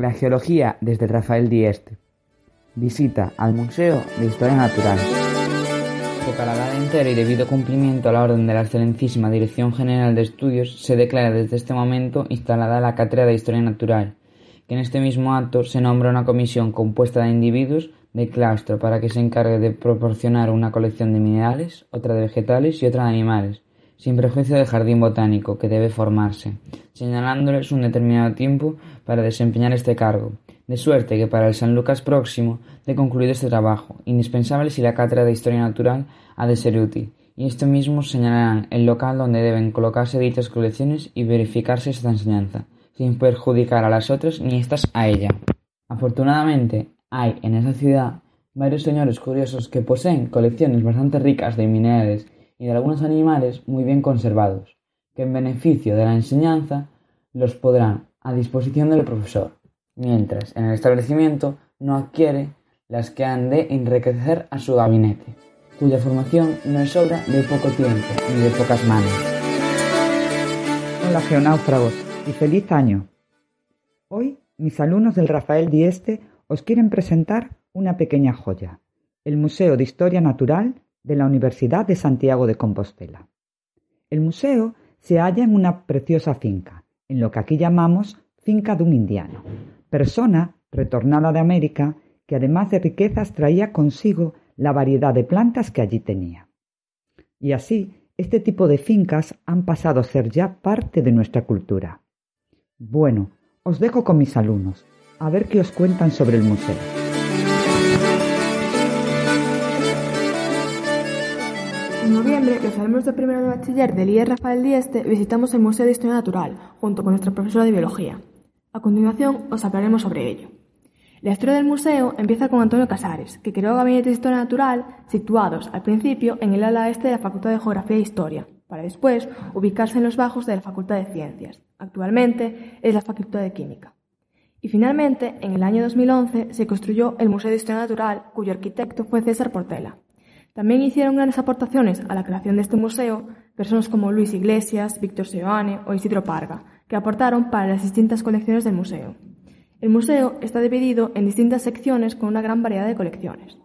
La geología desde Rafael Dieste. Visita al Museo de Historia Natural. Para dar entero y debido cumplimiento a la orden de la Excelentísima Dirección General de Estudios se declara desde este momento instalada la Cátedra de Historia Natural, que en este mismo acto se nombra una comisión compuesta de individuos de claustro para que se encargue de proporcionar una colección de minerales, otra de vegetales y otra de animales, sin prejuicio del jardín botánico que debe formarse, señalándoles un determinado tiempo para desempeñar este cargo, de suerte que para el San Lucas próximo de concluido este trabajo, indispensable si la cátedra de Historia Natural ha de ser útil, y esto mismo señalarán el local donde deben colocarse dichas colecciones y verificarse esta enseñanza, sin perjudicar a las otras ni éstas a ella. Afortunadamente, hay en esa ciudad varios señores curiosos que poseen colecciones bastante ricas de minerales y de algunos animales muy bien conservados, que en beneficio de la enseñanza los podrán a disposición del profesor, mientras en el establecimiento no adquiere las que han de enriquecer a su gabinete, cuya formación no es obra de poco tiempo ni de pocas manos. Hola geonáufragos y feliz año. Hoy mis alumnos del Rafael Dieste os quieren presentar una pequeña joya, el Museo de Historia Natural de la Universidad de Santiago de Compostela. El museo se halla en una preciosa finca, en lo que aquí llamamos finca de un indiano, persona retornada de América que además de riquezas traía consigo la variedad de plantas que allí tenía. Y así, este tipo de fincas han pasado a ser ya parte de nuestra cultura. Bueno, os dejo con mis alumnos, a ver qué os cuentan sobre el museo. Noviembre, los alumnos de primero de bachiller del IE Rafael Dieste visitamos el Museo de Historia Natural, junto con nuestra profesora de Biología. A continuación, os hablaremos sobre ello. La historia del museo empieza con Antonio Casares, que creó gabinetes de historia natural situados al principio en el ala este de la Facultad de Geografía e Historia, para después ubicarse en los bajos de la Facultad de Ciencias. Actualmente es la Facultad de Química. Y finalmente, en el año 2011, se construyó el Museo de Historia Natural, cuyo arquitecto fue César Portela. También hicieron grandes aportaciones a la creación de este museo personas como Luis Iglesias, Víctor Seoane o Isidro Parga, que aportaron para las distintas colecciones del museo. El museo está dividido en distintas secciones con una gran variedad de colecciones.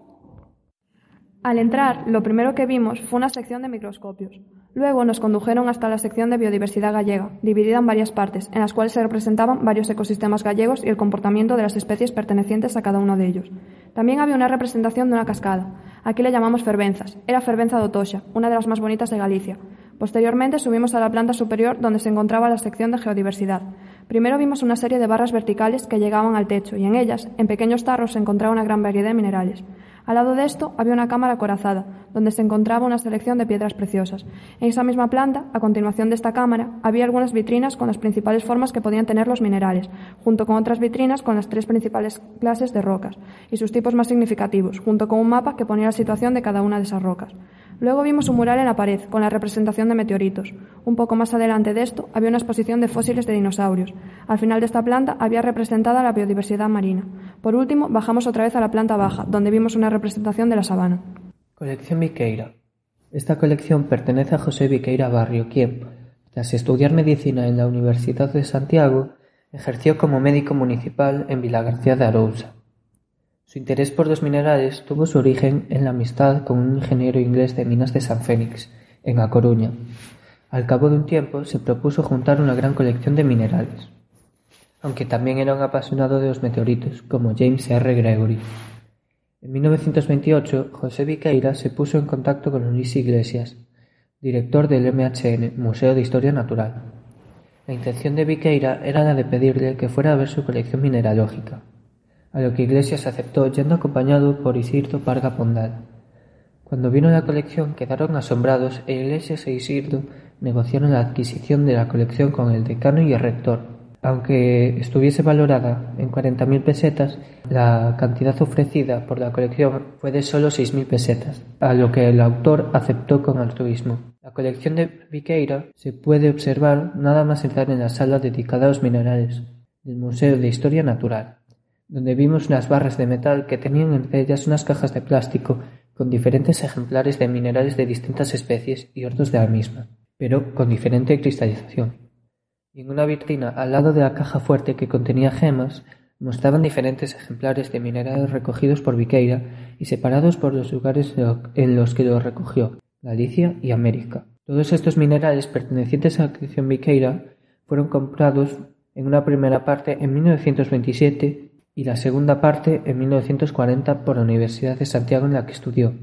Al entrar, lo primero que vimos fue una sección de microscopios. Luego nos condujeron hasta la sección de biodiversidad gallega, dividida en varias partes, en las cuales se representaban varios ecosistemas gallegos y el comportamiento de las especies pertenecientes a cada uno de ellos. También había una representación de una cascada. Aquí le llamamos Fervenzas. Era Fervenza de Otoxa, una de las más bonitas de Galicia. Posteriormente subimos a la planta superior donde se encontraba la sección de geodiversidad. Primero vimos una serie de barras verticales que llegaban al techo y en ellas, en pequeños tarros, se encontraba una gran variedad de minerales. Al lado de esto había una cámara acorazada, donde se encontraba una selección de piedras preciosas. En esa misma planta, a continuación de esta cámara, había algunas vitrinas con las principales formas que podían tener los minerales, junto con otras vitrinas con las tres principales clases de rocas y sus tipos más significativos, junto con un mapa que ponía la situación de cada una de esas rocas. Luego vimos un mural en la pared con la representación de meteoritos. Un poco más adelante de esto había una exposición de fósiles de dinosaurios. Al final de esta planta había representada la biodiversidad marina. Por último, bajamos otra vez a la planta baja, donde vimos una representación de la sabana. Colección Viqueira. Esta colección pertenece a José Viqueira Barrio, quien, tras estudiar medicina en la Universidad de Santiago, ejerció como médico municipal en Vilagarcía de Arousa. Su interés por los minerales tuvo su origen en la amistad con un ingeniero inglés de minas de San Fénix, en A Coruña. Al cabo de un tiempo se propuso juntar una gran colección de minerales, aunque también era un apasionado de los meteoritos, como James R. Gregory. En 1928, José Viqueira se puso en contacto con Luis Iglesias, director del MHN, Museo de Historia Natural. La intención de Viqueira era la de pedirle que fuera a ver su colección mineralógica. A lo que Iglesias aceptó yendo acompañado por Isidro Parga Pondal. Cuando vino la colección quedaron asombrados e Iglesias e Isidro negociaron la adquisición de la colección con el decano y el rector, aunque estuviese valorada en 40.000 pesetas, la cantidad ofrecida por la colección fue de solo 6.000 pesetas, a lo que el autor aceptó con altruismo. La colección de Viqueira se puede observar nada más entrar en la sala dedicada a los minerales del Museo de Historia Natural, donde vimos unas barras de metal que tenían entre ellas unas cajas de plástico con diferentes ejemplares de minerales de distintas especies y otros de la misma, pero con diferente cristalización y en una vitrina al lado de la caja fuerte que contenía gemas mostraban diferentes ejemplares de minerales recogidos por Viqueira y separados por los lugares en los que los recogió, Galicia y América. Todos estos minerales pertenecientes a la colección Viqueira fueron comprados en una primera parte en 1927 y la segunda parte en 1940 por la Universidad de Santiago en la que estudió.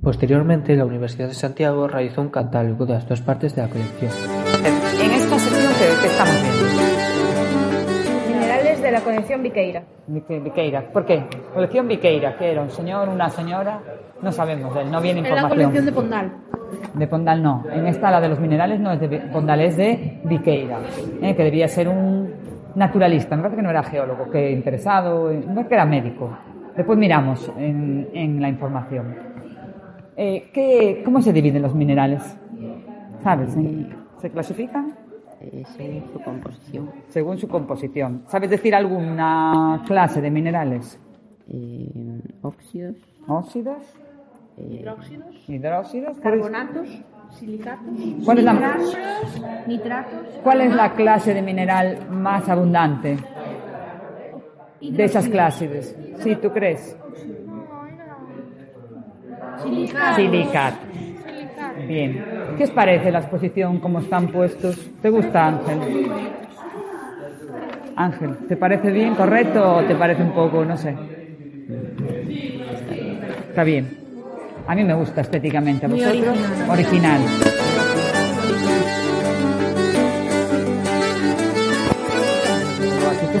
Posteriormente, la Universidad de Santiago realizó un catálogo de las dos partes de la colección. En esta sección, ¿qué, estamos viendo? Minerales de la colección Viqueira. Viqueira. ¿Por qué? Colección Viqueira, que era un señor, una señora, no sabemos de él, no viene información. Es la colección de Pondal. De Pondal no. En esta, la de los minerales, no es de Pondal, es de Viqueira, ¿eh? que debía ser un naturalista. Me parece que no era geólogo, que interesado, no es que era médico. Después miramos en, en la información. Eh, ¿qué, ¿Cómo se dividen los minerales? ¿Sabes? Eh? ¿Se clasifican? Eh, según su composición. Según su composición. ¿Sabes decir alguna clase de minerales? Eh, óxidos. ¿Óxidos? Eh, hidróxidos. Hidróxidos. Carbonatos. Silicatos. ¿Cuál es la, nitratos. ¿Cuál es la clase de mineral más abundante? De esas clases. ¿Sí, tú crees? Silicatos. Bien. ¿Qué os parece la exposición, cómo están puestos? ¿Te gusta, Ángel? Ángel, ¿te parece bien, correcto o te parece un poco, no sé? Está bien. A mí me gusta estéticamente. ¿A vosotros? original.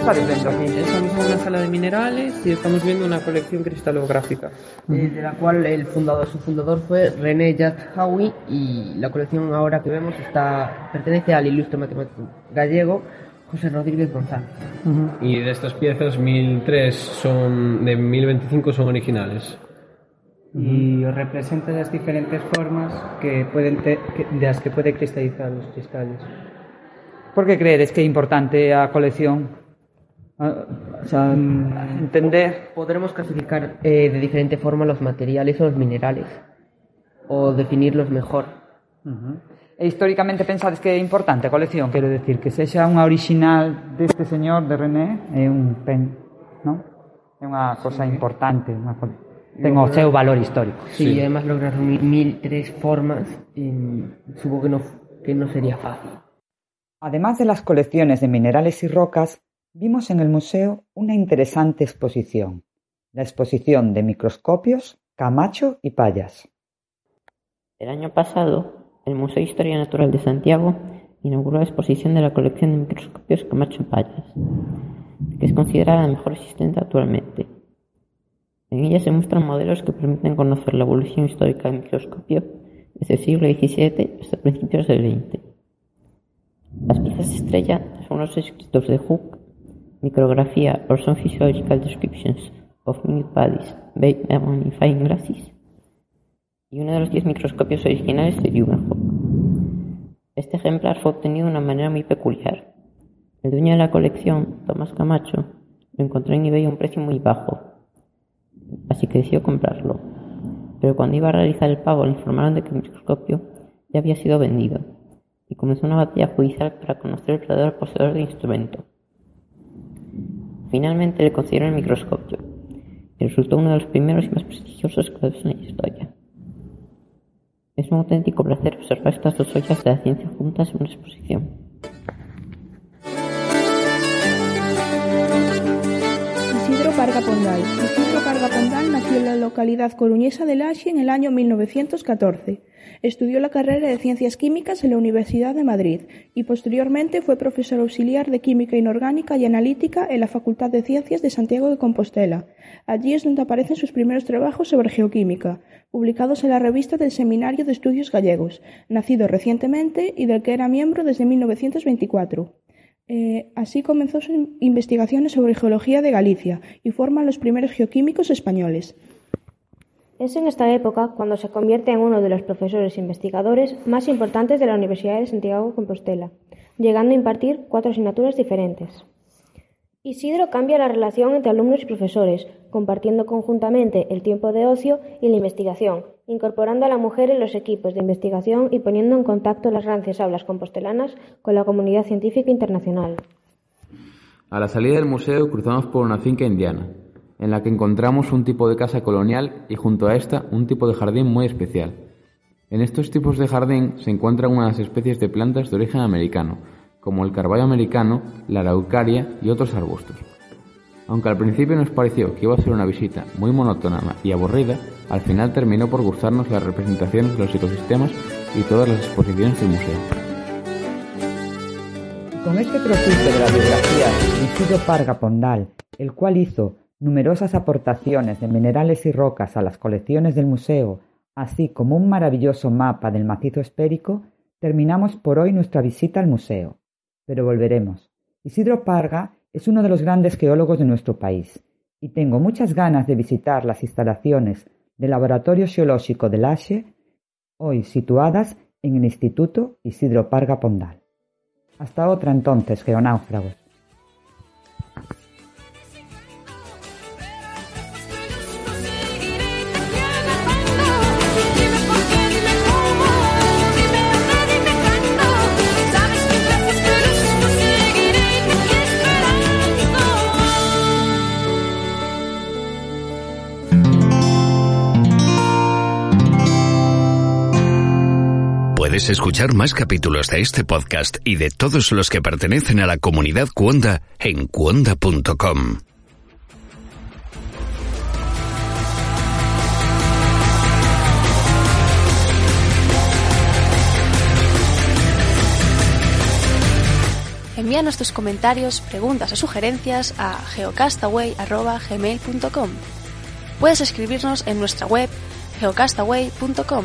Estamos en una sala de minerales y estamos viendo una colección cristalográfica. Eh, de la cual el fundador, su fundador fue René Howie y la colección ahora que vemos está pertenece al ilustre matemático gallego José Rodríguez González. Y de estas piezas, 1003 son, de 1025 son originales. Y representa las diferentes formas que pueden de las que puede cristalizar los cristales. ¿Por qué crees que es importante la colección? Ah, o sea, entender. Podremos clasificar eh, de diferente forma los materiales o los minerales, o definirlos mejor. E históricamente pensades que é importante a colección, quero decir, que sexa unha original deste señor de René é un pen, non? É unha cosa importante, unha ten o seu valor histórico. Sí, sí. además lograr unir mil tres formas, en, supongo que no, que no sería fácil. Además de las colecciones de minerales y rocas, Vimos en el museo una interesante exposición, la exposición de microscopios Camacho y Payas. El año pasado, el Museo de Historia Natural de Santiago inauguró la exposición de la colección de microscopios Camacho y Payas, que es considerada la mejor existente actualmente. En ella se muestran modelos que permiten conocer la evolución histórica del microscopio desde el siglo XVII hasta principios del XX. Las piezas estrella son los escritos de Hooke Micrografía or some physiological descriptions of minute bodies by magnifying glasses y uno de los diez microscopios originales de Leeuwenhoek. Este ejemplar fue obtenido de una manera muy peculiar. El dueño de la colección, Tomás Camacho, lo encontró en eBay a un precio muy bajo, así que decidió comprarlo. Pero cuando iba a realizar el pago le informaron de que el microscopio ya había sido vendido y comenzó una batalla judicial para conocer el verdadero poseedor del instrumento. Finalmente le concedieron el microscopio, y resultó uno de los primeros y más prestigiosos creados en la historia. Es un auténtico placer observar estas dos joyas de la ciencia juntas en una exposición. Parga Pondal. Parga Pondal nació en la localidad coruñesa de Laxe en el año 1914. Estudió la carrera de Ciencias Químicas en la Universidad de Madrid y posteriormente fue profesor auxiliar de Química Inorgánica y Analítica en la Facultad de Ciencias de Santiago de Compostela. Allí es donde aparecen sus primeros trabajos sobre geoquímica, publicados en la revista del Seminario de Estudios Gallegos, nacido recientemente y del que era miembro desde 1924. Eh, así comenzó sus investigaciones sobre geología de Galicia y forma los primeros geoquímicos españoles. Es en esta época cuando se convierte en uno de los profesores investigadores más importantes de la Universidad de Santiago de Compostela, llegando a impartir cuatro asignaturas diferentes. Isidro cambia la relación entre alumnos y profesores, compartiendo conjuntamente el tiempo de ocio y la investigación, incorporando a la mujer en los equipos de investigación y poniendo en contacto las rancias aulas compostelanas con la comunidad científica internacional. A la salida del museo cruzamos por una finca indiana, en la que encontramos un tipo de casa colonial y junto a esta un tipo de jardín muy especial. En estos tipos de jardín se encuentran unas especies de plantas de origen americano, como el carballo americano, la araucaria y otros arbustos. Aunque al principio nos pareció que iba a ser una visita muy monótona y aburrida, al final terminó por gustarnos las representaciones de los ecosistemas y todas las exposiciones del museo. Con este trocito de la biografía de Isidro Parga Pondal, el cual hizo numerosas aportaciones de minerales y rocas a las colecciones del museo, así como un maravilloso mapa del macizo esférico, terminamos por hoy nuestra visita al museo. Pero volveremos. Isidro Parga es uno de los grandes geólogos de nuestro país, y tengo muchas ganas de visitar las instalaciones del Laboratorio Geológico de Lache, hoy situadas en el Instituto Isidro Parga Pondal. Hasta otra entonces, geonáufragos. Puedes escuchar más capítulos de este podcast y de todos los que pertenecen a la comunidad Cuonda en cuonda.com. Envíanos tus comentarios, preguntas o sugerencias a geocastaway.gmail.com Puedes escribirnos en nuestra web geocastaway.com